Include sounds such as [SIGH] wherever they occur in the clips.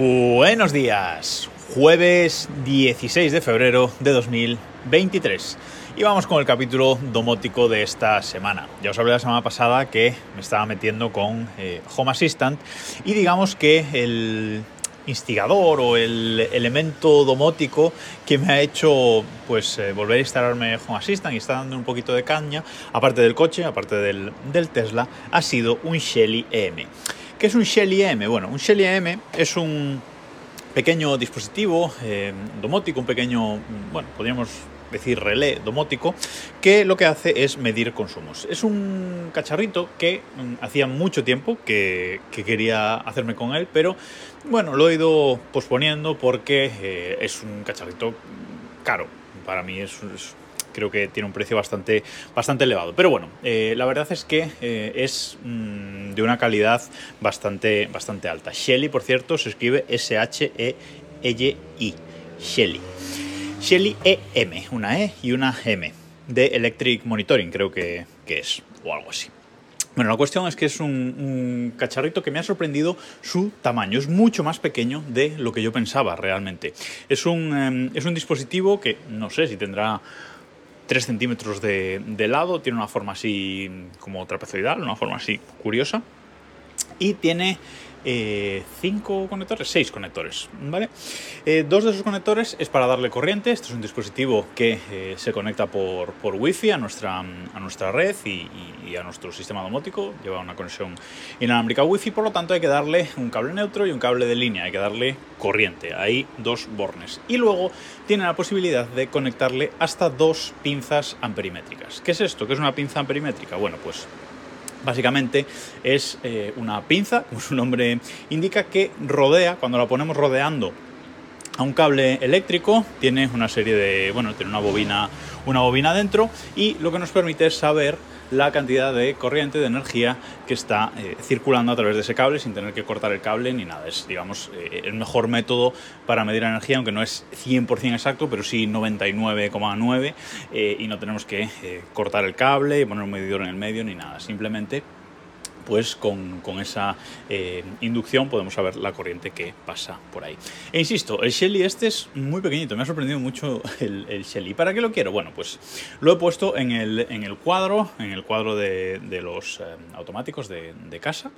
Buenos días, jueves 16 de febrero de 2023. Y vamos con el capítulo domótico de esta semana. Ya os hablé la semana pasada que me estaba metiendo con eh, Home Assistant y digamos que el instigador o el elemento domótico que me ha hecho pues eh, volver a instalarme Home Assistant y está dando un poquito de caña, aparte del coche, aparte del, del Tesla, ha sido un Shelly EM. ¿Qué es un Shelly EM? Bueno, un Shelly EM es un pequeño dispositivo eh, domótico, un pequeño, bueno, podríamos decir relé domótico, que lo que hace es medir consumos. Es un cacharrito que mm, hacía mucho tiempo que, que, quería hacerme con él, pero bueno, lo he ido posponiendo porque eh, es un cacharrito caro. Para mí es creo que tiene un precio bastante, bastante elevado. Pero bueno, eh, la verdad es que eh, es mmm, de una calidad bastante, bastante alta. Shelly, por cierto, se escribe S-H-E-L-I. Shelly. Shelly EM, una E y una M. De Electric Monitoring, creo que, que es, o algo así. Bueno, la cuestión es que es un, cacharrito que me ha sorprendido su tamaño. Es mucho más pequeño de lo que yo pensaba realmente. Es un, eh, es un dispositivo que no sé si tendrá 3 centímetros de, de, lado, tiene una forma así como trapezoidal, una forma así curiosa. Y tiene eh, cinco conectores, seis conectores, ¿vale? Eh, dos de esos conectores es para darle corriente. Este es un dispositivo que eh, se conecta por, por Wi-Fi a nuestra, a nuestra red y, y, a nuestro sistema domótico. Lleva una conexión inalámbrica Wi-Fi, por lo tanto hay que darle un cable neutro y un cable de línea. Hay que darle corriente. Hay dos bornes. Y luego tiene la posibilidad de conectarle hasta dos pinzas amperimétricas. ¿Qué es esto? ¿Qué es una pinza amperimétrica? Bueno, pues Básicamente es eh, una pinza, [LAUGHS] como su nombre indica, que rodea, cuando la ponemos rodeando a un cable eléctrico, tiene una serie de, bueno, tiene una bobina, una bobina dentro y lo que nos permite es saber la cantidad de corriente, de energía que está eh, circulando a través de ese cable sin tener que cortar el cable ni nada. Es, digamos, eh, el mejor método para medir la energía, aunque no es 100% exacto, pero sí 99,9 eh, y no tenemos que eh, cortar el cable y poner un medidor en el medio ni nada. Simplemente pues con, con esa eh, inducción podemos saber la corriente que pasa por ahí. E insisto, el Shelly este es muy pequeñito, me ha sorprendido mucho [LAUGHS] el, el Shelly. ¿Para qué lo quiero? Bueno, pues lo he puesto en el, en el cuadro, en el cuadro de, de los eh, automáticos de, de casa.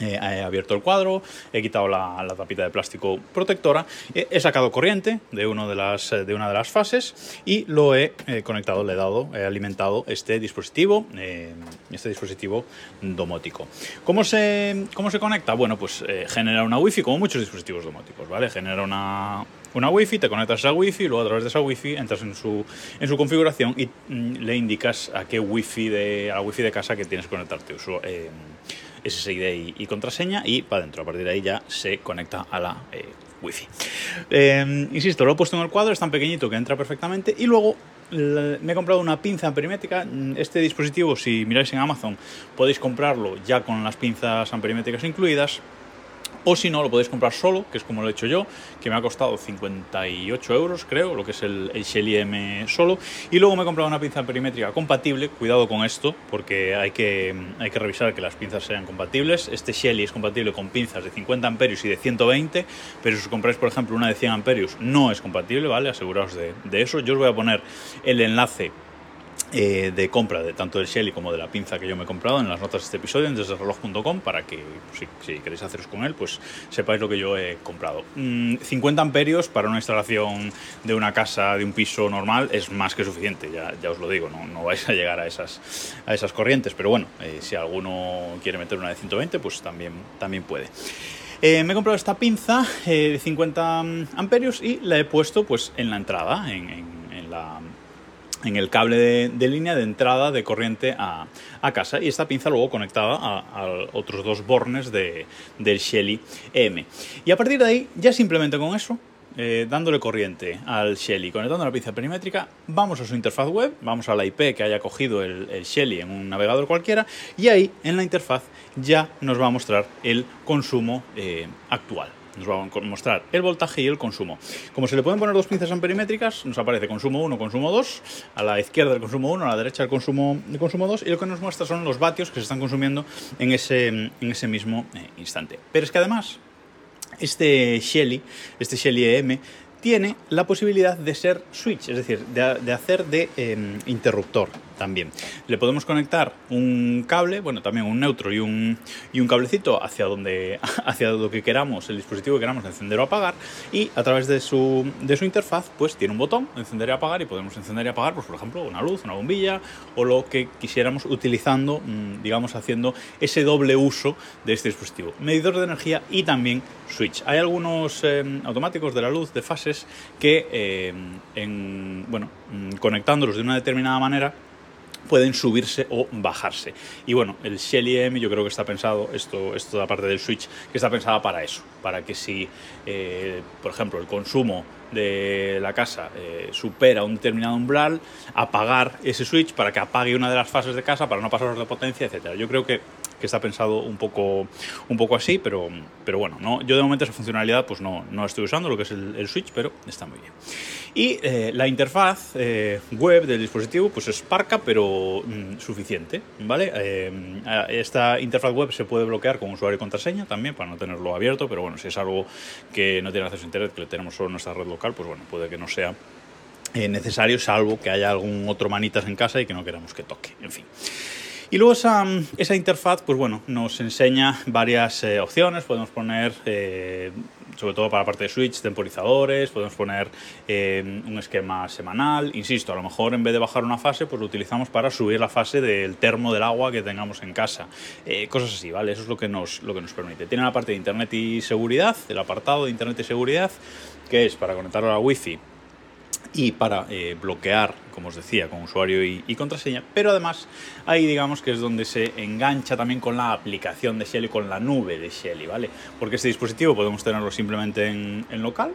Eh, he abierto el cuadro, he quitado la, tapita de plástico protectora, he, sacado corriente de, uno de, las, de una de las fases y lo he eh, conectado, le he dado, he alimentado este dispositivo, eh, este dispositivo domótico. ¿Cómo se, cómo se conecta? Bueno, pues eh, genera una wifi como muchos dispositivos domóticos, ¿vale? Genera una, una wifi, te conectas a wifi, luego a través de esa wifi entras en su, en su configuración y mm, le indicas a qué wifi de, a la wifi de casa que tienes que conectarte. Eh, SSID y, y, contraseña y para adentro. A partir de ahí ya se conecta a la eh, wifi. Eh, insisto, lo he puesto en el cuadro, es tan pequeñito que entra perfectamente y luego me he comprado una pinza amperimétrica. Este dispositivo, si miráis en Amazon, podéis comprarlo ya con las pinzas amperimétricas incluidas. O si no, lo podéis comprar solo, que es como lo he hecho yo, que me ha costado 58 euros, creo, lo que es el, el Shelly M solo. Y luego me he comprado una pinza perimétrica compatible. Cuidado con esto, porque hay que, hay que revisar que las pinzas sean compatibles. Este Shelly es compatible con pinzas de 50 amperios y de 120, pero si os compráis, por ejemplo, una de 100 amperios, no es compatible, ¿vale? Aseguraos de, de eso. Yo os voy a poner el enlace eh, de compra de tanto del Shelly como de la pinza que yo me he comprado en las notas de este episodio en desdereloj.com para que si, queréis haceros con él pues sepáis lo que yo he comprado. Mm, 50 amperios para una instalación de una casa de un piso normal es más que suficiente ya, ya os lo digo no, no, vais a llegar a esas, a esas corrientes pero bueno eh, si alguno quiere meter una de 120 pues también, también puede. Eh, me he comprado esta pinza de 50 amperios y la he puesto pues en la entrada en, en, en la en el cable de, línea de entrada de corriente a, a, casa y esta pinza luego conectada a, otros dos bornes de, del Shelly M. Y a partir de ahí, ya simplemente con eso, eh, dándole corriente al Shelly, conectando la pinza perimétrica, vamos a su interfaz web, vamos a la IP que haya cogido el, el Shelly en un navegador cualquiera y ahí en la interfaz ya nos va a mostrar el consumo eh, actual nos va a mostrar el voltaje y el consumo. Como se le pueden poner dos pinzas amperimétricas, nos aparece consumo 1, consumo 2, a la izquierda el consumo 1, a la derecha el consumo, el consumo 2, y lo que nos muestra son los vatios que se están consumiendo en ese, en ese mismo eh, instante. Pero es que además este Shelly, este Shelly EM, tiene la posibilidad de ser switch, es decir, de, hacer de em, interruptor también. Le podemos conectar un cable, bueno, también un neutro y un, y un cablecito hacia donde, [LAUGHS] hacia lo que queramos, el dispositivo que queramos encender o apagar, y a través de su, de su interfaz, pues tiene un botón, encender y apagar, y podemos encender y apagar, pues por ejemplo, una luz, una bombilla, o lo que quisiéramos utilizando, mm, digamos, haciendo ese doble uso de este dispositivo. Medidor de energía y también switch. Hay algunos em, automáticos de la luz de fases que, em, en, bueno, mm, conectándolos de una determinada manera, pueden subirse o bajarse. Y bueno, el Shelly M yo creo que está pensado, esto, esto la parte del switch, que está pensada para eso, para que si, eh, por ejemplo, el consumo de la casa eh, supera un determinado umbral, apagar ese switch para que apague una de las fases de casa para no pasar de potencia, etcétera. Yo creo que que está pensado un poco, un poco así, pero, pero bueno, no, yo de momento esa funcionalidad pues no, no estoy usando, lo que es el, Switch, pero está muy bien. Y eh, la interfaz eh, web del dispositivo pues es parca, pero mm, suficiente, ¿vale? Eh, esta interfaz web se puede bloquear con usuario y contraseña también, para no tenerlo abierto, pero bueno, si es algo que no tiene acceso a internet, que lo tenemos solo en nuestra red local, pues bueno, puede que no sea necesario, salvo que haya algún otro manitas en casa y que no queramos que toque, en fin. Y luego esa, interfaz, pues bueno, nos enseña varias eh, opciones. Podemos poner, eh, sobre todo para la parte de switch, temporizadores, podemos poner eh, un esquema semanal. Insisto, a lo mejor en vez de bajar una fase, pues lo utilizamos para subir la fase del termo del agua que tengamos en casa. cosas así, ¿vale? Eso es lo que, nos, lo que nos permite. Tiene la parte de internet y seguridad, el apartado de internet y seguridad, que es para conectarlo a la wifi y para eh, bloquear, como os decía, con usuario y, contraseña, pero además ahí digamos que es donde se engancha también con la aplicación de Shelly, con la nube de Shelly, ¿vale? Porque este dispositivo podemos tenerlo simplemente en, en local,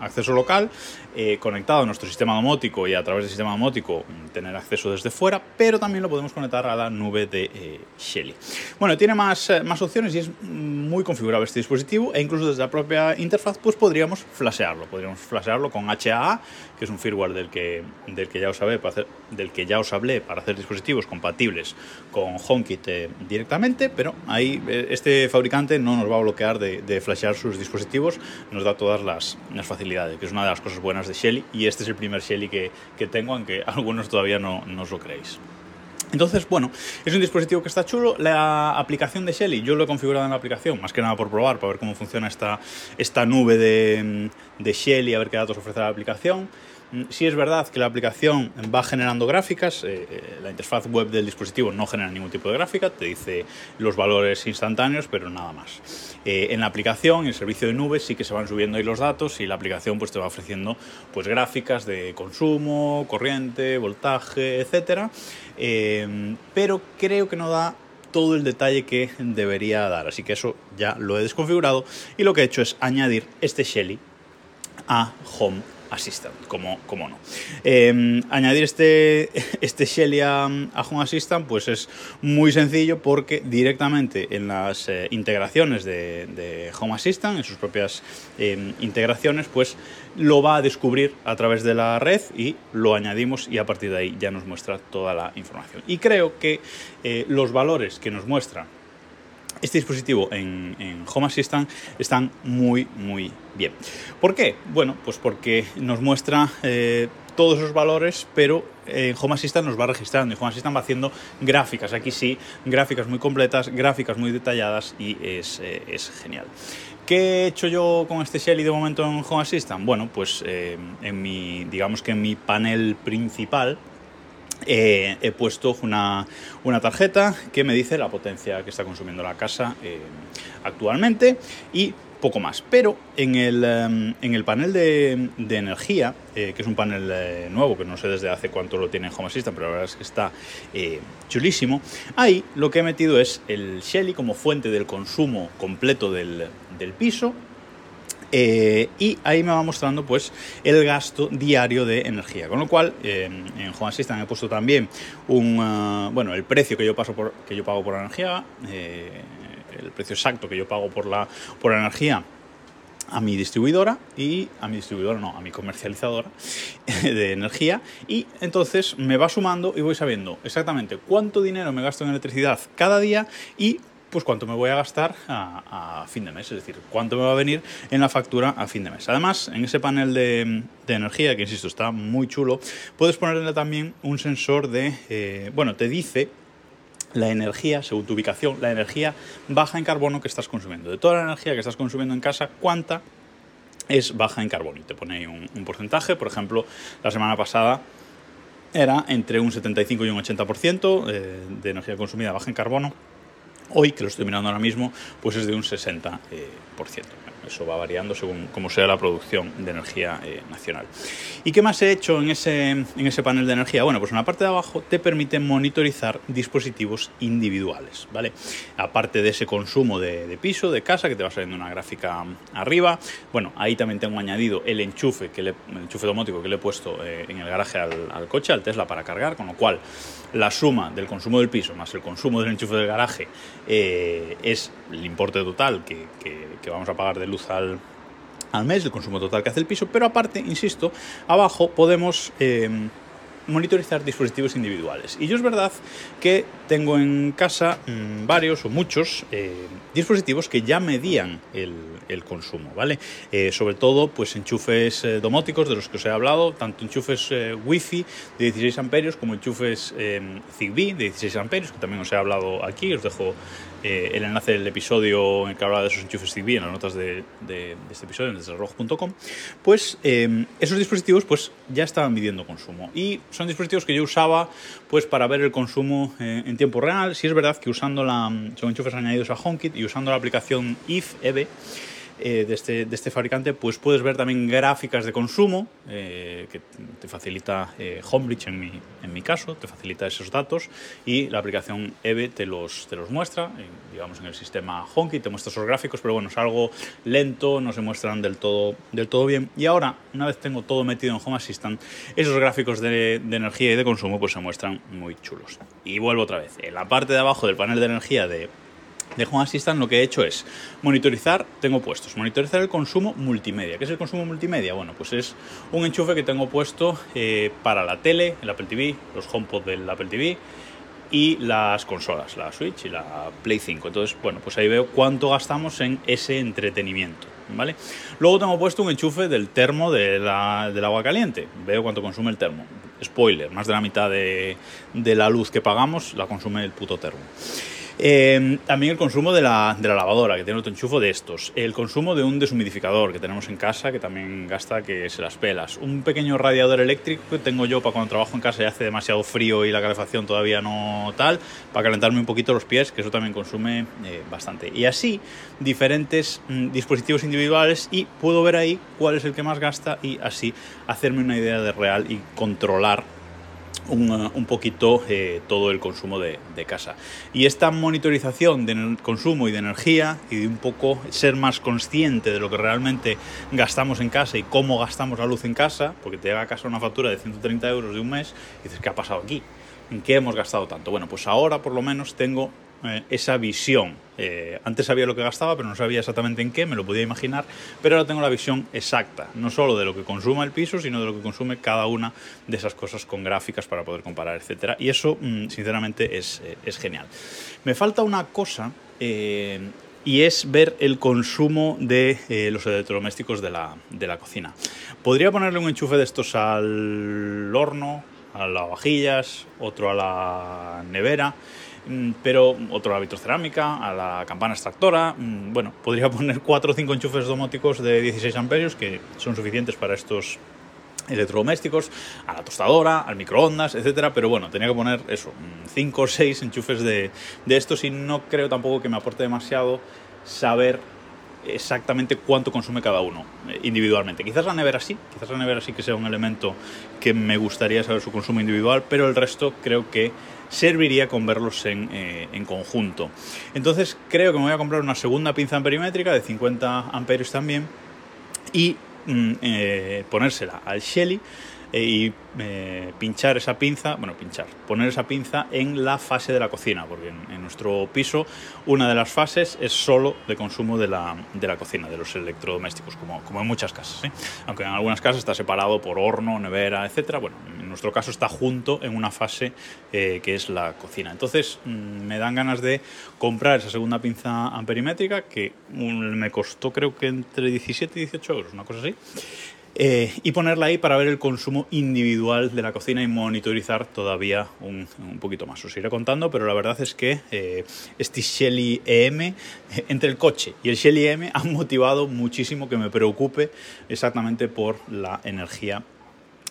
acceso local, eh, conectado a nuestro sistema domótico y a través del sistema domótico mm, tener acceso desde fuera, pero también lo podemos conectar a la nube de eh, Shelly. Bueno, tiene más, eh, más opciones y es muy configurable este dispositivo e incluso desde la propia interfaz pues podríamos flashearlo, podríamos flashearlo con HAA, que es un firmware del que, del que, ya, os hablé para hacer, del que ya os hablé para hacer dispositivos compatibles con HomeKit directamente, pero ahí este fabricante no nos va a bloquear de, de flashear sus dispositivos, nos da todas las, las facilidades, que es una de las cosas buenas de Shelly y este es el primer Shelly que, que tengo, aunque [LAUGHS] algunos todavía no, no os lo creéis. Entonces, bueno, es un dispositivo que está chulo. La aplicación de Shelly, yo lo he configurado en la aplicación, más que nada por probar, para ver cómo funciona esta, esta nube de, de Shelly, a ver qué datos ofrece la aplicación. Mm, sí es verdad que la aplicación va generando gráficas, eh, eh, la interfaz web del dispositivo no genera ningún tipo de gráfica, te dice los valores instantáneos, pero nada más. Eh, en la aplicación, en el servicio de nubes, sí que se van subiendo ahí los datos y la aplicación pues, te va ofreciendo pues, gráficas de consumo, corriente, voltaje, etc. pero creo que no da todo el detalle que debería dar, así que eso ya lo he desconfigurado y lo que he hecho es añadir este Shelly a Home Assistant, como, como no. Em, añadir este, [LAUGHS] este Shelly a, Home Assistant pues es muy sencillo porque directamente en las eh, integraciones de, Home Assistant, en sus propias em, integraciones, pues lo va a descubrir a través de la red y lo añadimos y a partir de ahí ya nos muestra toda la información. Y creo que eh, los valores que nos muestran este dispositivo en, Home Assistant están muy, muy bien. ¿Por qué? Bueno, pues porque nos muestra eh, todos esos valores, pero en Home Assistant nos va registrando y Home Assistant va haciendo gráficas. Aquí sí, gráficas muy completas, gráficas muy detalladas y es, eh, genial. ¿Qué he hecho yo con este Shelly de momento en Home Assistant? Bueno, pues eh, en mi, digamos que en mi panel principal, eh, he puesto una, tarjeta que me dice la potencia que está consumiendo la casa eh, actualmente y poco más. Pero en el, em, en el panel de, energía, eh, que es un panel nuevo, que no sé desde hace cuánto lo tiene Home Assistant, pero la verdad es que está chulísimo, ahí lo que he metido es el Shelly como fuente del consumo completo del, del piso eh, y ahí me va mostrando pues el gasto diario de energía. Con lo cual, en Home Assistant he puesto también un, uh, bueno, el precio que yo, paso por, que yo pago por energía, eh, el precio exacto que yo pago por la, por energía a mi distribuidora y a mi distribuidora, no, a mi comercializadora [LAUGHS] de energía y entonces me va sumando y voy sabiendo exactamente cuánto dinero me gasto en electricidad cada día y pues cuánto me voy a gastar a, fin de mes, es decir, cuánto me va a venir en la factura a fin de mes. Además, en ese panel de, energía, que insisto, está muy chulo, puedes ponerle también un sensor de, eh, bueno, te dice la energía, según tu ubicación, la energía baja en carbono que estás consumiendo. De toda la energía que estás consumiendo en casa, ¿cuánta es baja en carbono? Y te pone ahí un, porcentaje. Por ejemplo, la semana pasada era entre un 75 y un 80% eh, de energía consumida baja en carbono. Hoy, que lo estoy mirando ahora mismo, pues es de un 60%. Eso va variando según cómo sea la producción de energía eh, nacional. ¿Y qué más he hecho en ese, en ese panel de energía? Bueno, pues en la parte de abajo te permite monitorizar dispositivos individuales, ¿vale? Aparte de ese consumo de, piso, de casa, que te va saliendo una gráfica arriba, bueno, ahí también tengo añadido el enchufe, que el enchufe domótico que le he puesto eh, en el garaje al, coche, al Tesla para cargar, con lo cual la suma del consumo del piso más el consumo del enchufe del garaje eh, es el importe total que, que vamos a pagar de luz al, mes, el consumo total que hace el piso, pero aparte, insisto, abajo podemos eh, monitorizar dispositivos individuales. Y yo es verdad que tengo en casa mm, varios o muchos eh, dispositivos que ya medían el, consumo, ¿vale? Eh, sobre todo, pues enchufes domóticos de los que os he hablado, tanto enchufes Wi-Fi de 16 amperios como enchufes Zigbee de 16 amperios, que también os he hablado aquí, os dejo eh, el enlace del episodio en el que hablaba de esos enchufes Zigbee en las notas de, este episodio en desroj.com, pues em, esos dispositivos pues ya estaban midiendo consumo. Y son dispositivos que yo usaba pues para ver el consumo eh, en tiempo real. Si es verdad que usando la, son enchufes añadidos a HomeKit y usando la aplicación IF EVE eh, de, este, de, este, fabricante, pues puedes ver también gráficas de consumo, eh, que te facilita eh, Homebridge en mi, en mi caso, te facilita esos datos y la aplicación EVE te los, te los muestra, digamos en el sistema Honky, te muestra esos gráficos, pero bueno, es algo lento, no se muestran del todo, del todo bien. Y ahora, una vez tengo todo metido en Home Assistant, esos gráficos de, de energía y de consumo pues se muestran muy chulos. Y vuelvo otra vez, en la parte de abajo del panel de energía de de Home Assistant lo que he hecho es monitorizar, tengo puestos, monitorizar el consumo multimedia. ¿Qué es el consumo multimedia? Bueno, pues es un enchufe que tengo puesto eh, para la tele, el Apple TV, los HomePod del Apple TV y las consolas, la Switch y la Play 5. Entonces, bueno, pues ahí veo cuánto gastamos en ese entretenimiento. ¿Vale? Luego tengo puesto un enchufe del termo del agua caliente. Veo cuánto consume el termo. Spoiler, más de la mitad de, de la luz que pagamos la consume el puto termo. Em, también el consumo de la, de la, lavadora, que tiene otro enchufo de estos. El consumo de un deshumidificador que tenemos en casa, que también gasta que se las pelas. Un pequeño radiador eléctrico que tengo yo para cuando trabajo en casa y hace demasiado frío y la calefacción todavía no tal, para calentarme un poquito los pies, que eso también consume eh, bastante. Y así, diferentes mm, dispositivos individuales y puedo ver ahí cuál es el que más gasta y así hacerme una idea de real y controlar un, poquito eh, todo el consumo de, casa. Y esta monitorización del consumo y de energía y de un poco ser más consciente de lo que realmente gastamos en casa y cómo gastamos la luz en casa, porque te llega a casa una factura de 130 euros de un mes y dices, ¿qué ha pasado aquí? ¿En qué hemos gastado tanto? Bueno, pues ahora por lo menos tengo eh, esa visión. Eh, antes sabía lo que gastaba, pero no sabía exactamente en qué, me lo podía imaginar, pero ahora tengo la visión exacta, no solo de lo que consuma el piso, sino de lo que consume cada una de esas cosas con gráficas para poder comparar, etc. Y eso, mm, sinceramente, es, eh, es, genial. Me falta una cosa. y es ver el consumo de los electrodomésticos de la, de la cocina. Podría ponerle un enchufe de estos al horno, a las vajillas, otro a la nevera pero otro a la vitrocerámica, a la campana extractora. Mm, bueno, podría [LAUGHS] poner 4 o 5 enchufes domóticos de 16 amperios que son suficientes para estos electrodomésticos, a la tostadora, al microondas, etcétera, pero bueno, tenía que poner eso, 5 mm, o 6 enchufes de, de estos y no creo tampoco que me aporte demasiado saber exactamente cuánto consume cada uno eh, individualmente. Quizás la nevera sí, quizás la nevera sí que sea un elemento que me gustaría saber su consumo individual, pero el resto creo que serviría con verlos en, eh, en, conjunto. Entonces creo que me voy a comprar una segunda pinza amperimétrica de 50 amperios también y mm, eh, ponérsela al Shelly y eh, pinchar esa pinza, bueno, pinchar, poner esa pinza en la fase de la cocina, porque en, nuestro piso una de las fases es solo de consumo de la, de la cocina, de los electrodomésticos, como, como en muchas casas. ¿eh? Aunque en algunas casas está separado por horno, nevera, etcétera. Bueno, en nuestro caso está junto en una fase que es la cocina. Entonces mm, me dan ganas de comprar esa segunda pinza amperimétrica que me costó creo que entre 17 y 18 euros, una cosa así. Eh, y ponerla ahí para ver el consumo individual de la cocina y monitorizar todavía un, poquito más. Os iré contando, pero la verdad es que eh, este Shelly EM, entre el coche y el Shelly EM, han motivado muchísimo que me preocupe exactamente por la energía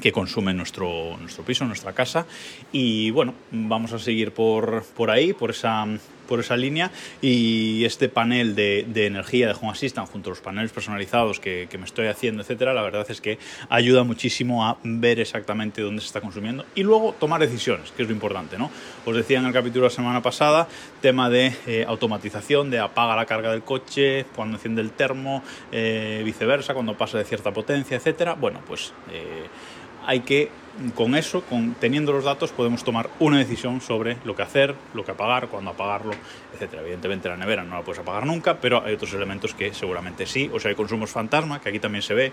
que consume nuestro, nuestro piso, nuestra casa. Y bueno, vamos a seguir por, por ahí, por esa, por esa línea. Y este panel de, de energía de Home Assistant, junto a los paneles personalizados que, que, me estoy haciendo, etcétera, la verdad es que ayuda muchísimo a ver exactamente dónde se está consumiendo y luego tomar decisiones, que es lo importante. ¿no? Os decía en el capítulo de la semana pasada, tema de eh, automatización, de apaga la carga del coche, cuando enciende el termo, eh, viceversa, cuando pasa de cierta potencia, etcétera. Bueno, pues. Eh, hay que, con eso, teniendo los datos, podemos tomar una decisión sobre lo que hacer, lo que apagar, cuándo apagarlo, etc. Evidentemente la nevera no la puedes apagar nunca, pero hay otros elementos que seguramente sí. O sea, hay consumos fantasma, que aquí también se ve.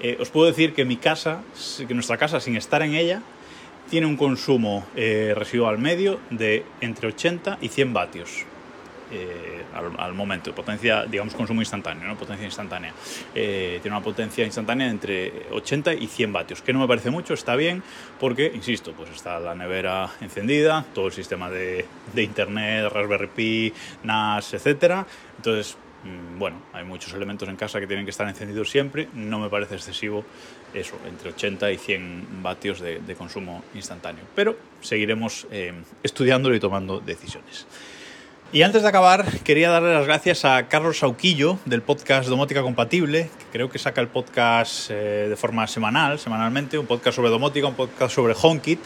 Eh, os puedo decir que mi casa, que nuestra casa, sin estar en ella, tiene un consumo eh, residual medio de entre 80 y 100 vatios. Eh, al, momento, potencia, digamos, consumo instantáneo, ¿no? potencia instantánea. Eh, tiene una potencia instantánea entre 80 y 100 vatios, que no me parece mucho, está bien, porque, insisto, pues está la nevera encendida, todo el sistema de, de internet, Raspberry Pi, NAS, etcétera. Entonces, mm, bueno, hay muchos elementos en casa que tienen que estar encendidos siempre, no me parece excesivo eso, entre 80 y 100 vatios de, consumo instantáneo. Pero seguiremos eh, estudiándolo y tomando decisiones. Y antes de acabar, quería darle las gracias a Carlos Sauquillo del podcast Domótica Compatible, que creo que saca el podcast eh, de forma semanal, semanalmente, un podcast sobre domótica, un podcast sobre HomeKit,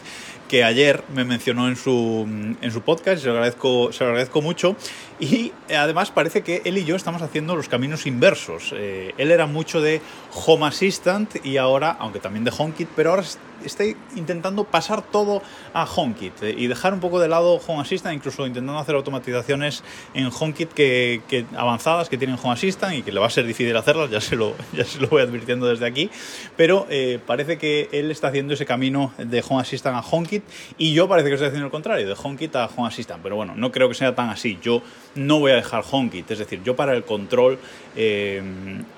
que ayer me mencionó en su, en su podcast, se lo, agradezco, se lo agradezco mucho. Y además parece que él y yo estamos haciendo los caminos inversos. Eh, él era mucho de Home Assistant y ahora, aunque también de HomeKit, pero ahora estoy intentando pasar todo a HomeKit eh, y dejar un poco de lado Home Assistant, incluso intentando hacer automatizaciones en HomeKit que, que, avanzadas que tienen Home Assistant y que le va a ser difícil hacerlas, ya se lo, [LAUGHS] ya se lo voy advirtiendo desde aquí, pero eh, parece que él está haciendo ese camino de Home Assistant a HomeKit y yo parece que estoy haciendo el contrario, de HomeKit a Home Assistant, pero bueno, no creo que sea tan así. Yo no voy a dejar HomeKit, es decir, yo para el control eh,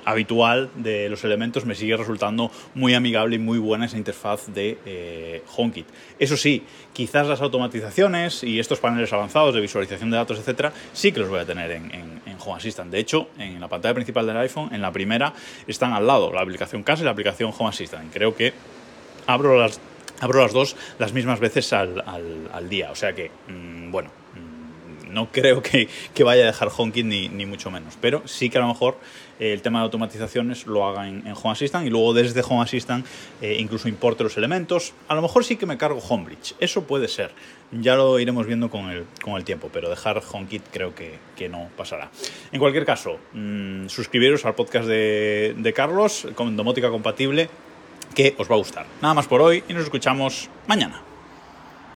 habitual de los elementos me sigue resultando muy amigable y muy buena esa interfaz de eh, HomeKit. Eso sí, quizás las automatizaciones y estos paneles avanzados de visualización de datos, etcétera, sí que los voy a tener en, en, Home Assistant. De hecho, en la pantalla principal del iPhone, en la primera, están al lado la aplicación CAS y la aplicación Home Assistant. Creo que abro las, abro las dos las mismas veces al, día. O sea que, mm, bueno, no creo que, vaya a dejar HomeKit ni, ni, mucho menos, pero sí que a lo mejor eh, el tema de automatizaciones lo haga en, Home Assistant y luego desde Home Assistant eh, incluso importe los elementos. A lo mejor sí que me cargo Homebridge, eso puede ser. Ya lo iremos viendo con el, con el tiempo, pero dejar HomeKit creo que, que no pasará. En cualquier caso, mmm, suscribiros al podcast de, de Carlos con domótica compatible que os va a gustar. Nada más por hoy y nos escuchamos mañana.